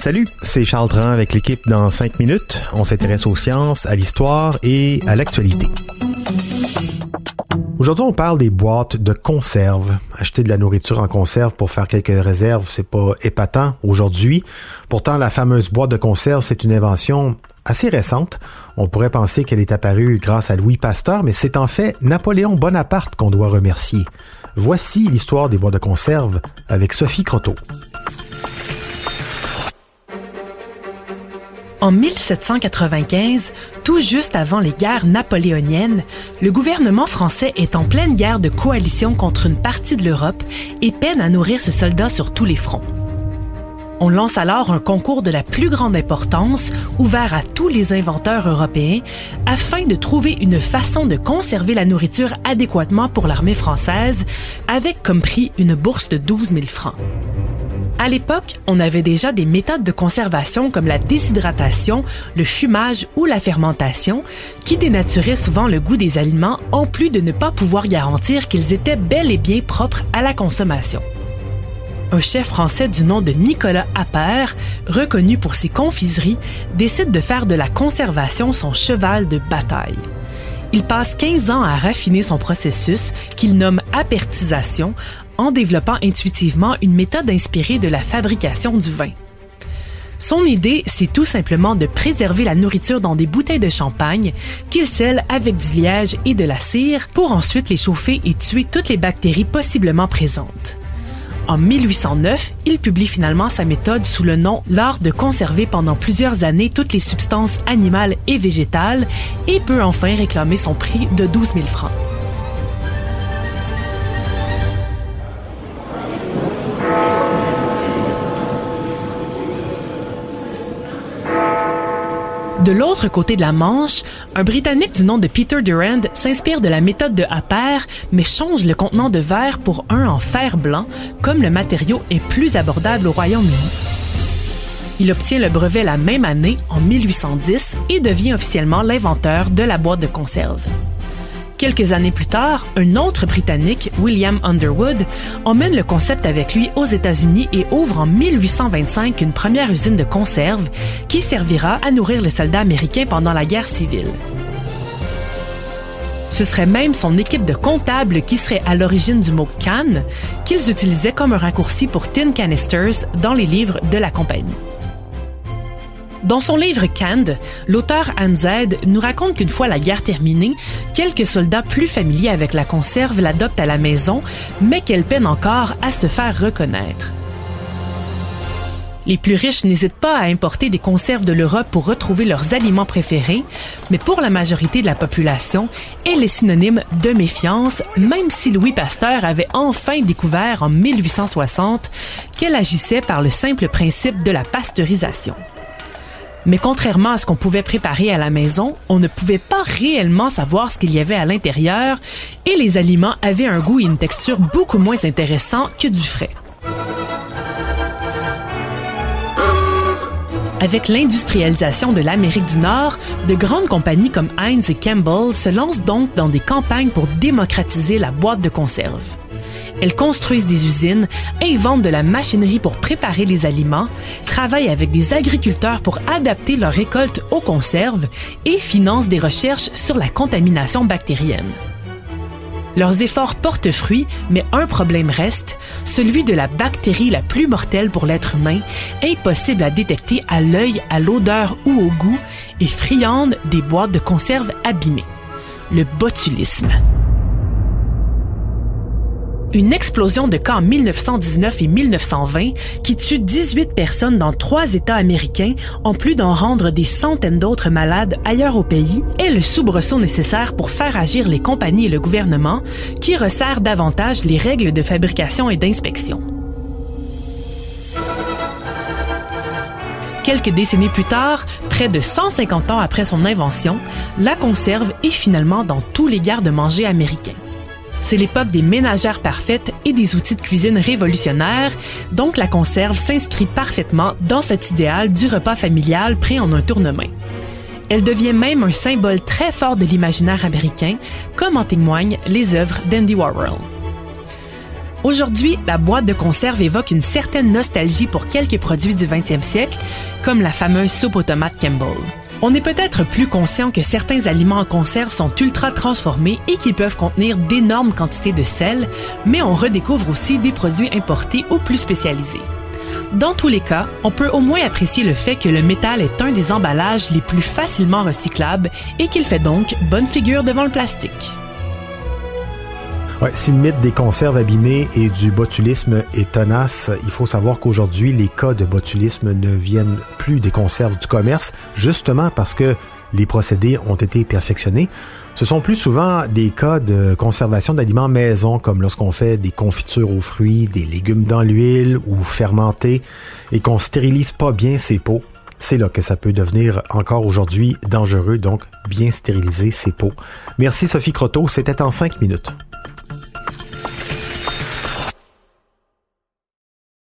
Salut, c'est Charles Dran avec l'équipe dans 5 minutes. On s'intéresse aux sciences, à l'histoire et à l'actualité. Aujourd'hui, on parle des boîtes de conserve. Acheter de la nourriture en conserve pour faire quelques réserves, c'est pas épatant aujourd'hui. Pourtant, la fameuse boîte de conserve, c'est une invention assez récente. On pourrait penser qu'elle est apparue grâce à Louis Pasteur, mais c'est en fait Napoléon Bonaparte qu'on doit remercier. Voici l'histoire des boîtes de conserve avec Sophie Croteau. En 1795, tout juste avant les guerres napoléoniennes, le gouvernement français est en pleine guerre de coalition contre une partie de l'Europe et peine à nourrir ses soldats sur tous les fronts. On lance alors un concours de la plus grande importance, ouvert à tous les inventeurs européens, afin de trouver une façon de conserver la nourriture adéquatement pour l'armée française, avec comme prix une bourse de 12 000 francs. À l'époque, on avait déjà des méthodes de conservation comme la déshydratation, le fumage ou la fermentation qui dénaturaient souvent le goût des aliments en plus de ne pas pouvoir garantir qu'ils étaient bel et bien propres à la consommation. Un chef français du nom de Nicolas Appert, reconnu pour ses confiseries, décide de faire de la conservation son cheval de bataille. Il passe 15 ans à raffiner son processus, qu'il nomme apertisation, en développant intuitivement une méthode inspirée de la fabrication du vin. Son idée, c'est tout simplement de préserver la nourriture dans des bouteilles de champagne qu'il scelle avec du liège et de la cire pour ensuite les chauffer et tuer toutes les bactéries possiblement présentes. En 1809, il publie finalement sa méthode sous le nom L'art de conserver pendant plusieurs années toutes les substances animales et végétales et peut enfin réclamer son prix de 12 000 francs. De l'autre côté de la Manche, un Britannique du nom de Peter Durand s'inspire de la méthode de Appert, mais change le contenant de verre pour un en fer blanc, comme le matériau est plus abordable au Royaume-Uni. Il obtient le brevet la même année, en 1810, et devient officiellement l'inventeur de la boîte de conserve. Quelques années plus tard, un autre Britannique, William Underwood, emmène le concept avec lui aux États-Unis et ouvre en 1825 une première usine de conserve qui servira à nourrir les soldats américains pendant la guerre civile. Ce serait même son équipe de comptables qui serait à l'origine du mot can, qu'ils utilisaient comme un raccourci pour tin canisters dans les livres de la compagnie. Dans son livre Canned, l'auteur Anne Z nous raconte qu'une fois la guerre terminée, quelques soldats plus familiers avec la conserve l'adoptent à la maison, mais qu'elle peine encore à se faire reconnaître. Les plus riches n'hésitent pas à importer des conserves de l'Europe pour retrouver leurs aliments préférés, mais pour la majorité de la population, elle est synonyme de méfiance, même si Louis Pasteur avait enfin découvert en 1860 qu'elle agissait par le simple principe de la pasteurisation. Mais contrairement à ce qu'on pouvait préparer à la maison, on ne pouvait pas réellement savoir ce qu'il y avait à l'intérieur et les aliments avaient un goût et une texture beaucoup moins intéressants que du frais. Avec l'industrialisation de l'Amérique du Nord, de grandes compagnies comme Heinz et Campbell se lancent donc dans des campagnes pour démocratiser la boîte de conserve. Elles construisent des usines, inventent de la machinerie pour préparer les aliments, travaillent avec des agriculteurs pour adapter leurs récoltes aux conserves et financent des recherches sur la contamination bactérienne. Leurs efforts portent fruit, mais un problème reste, celui de la bactérie la plus mortelle pour l'être humain, impossible à détecter à l'œil, à l'odeur ou au goût, et friande des boîtes de conserve abîmées. Le botulisme. Une explosion de cas en 1919 et 1920 qui tue 18 personnes dans trois États américains, en plus d'en rendre des centaines d'autres malades ailleurs au pays, est le soubresaut nécessaire pour faire agir les compagnies et le gouvernement, qui resserrent davantage les règles de fabrication et d'inspection. Quelques décennies plus tard, près de 150 ans après son invention, la conserve est finalement dans tous les gardes-manger américains. C'est l'époque des ménagères parfaites et des outils de cuisine révolutionnaires, donc la conserve s'inscrit parfaitement dans cet idéal du repas familial pris en un tournement. Elle devient même un symbole très fort de l'imaginaire américain, comme en témoignent les œuvres d'Andy Warhol. Aujourd'hui, la boîte de conserve évoque une certaine nostalgie pour quelques produits du 20e siècle, comme la fameuse soupe aux tomates Campbell. On est peut-être plus conscient que certains aliments en conserve sont ultra transformés et qu'ils peuvent contenir d'énormes quantités de sel, mais on redécouvre aussi des produits importés ou plus spécialisés. Dans tous les cas, on peut au moins apprécier le fait que le métal est un des emballages les plus facilement recyclables et qu'il fait donc bonne figure devant le plastique. Ouais, si le mythe des conserves abîmées et du botulisme est tenace, il faut savoir qu'aujourd'hui, les cas de botulisme ne viennent plus des conserves du commerce, justement parce que les procédés ont été perfectionnés. Ce sont plus souvent des cas de conservation d'aliments maison, comme lorsqu'on fait des confitures aux fruits, des légumes dans l'huile ou fermentés, et qu'on stérilise pas bien ces pots. C'est là que ça peut devenir encore aujourd'hui dangereux, donc bien stériliser ces pots. Merci Sophie Croteau, c'était en cinq minutes.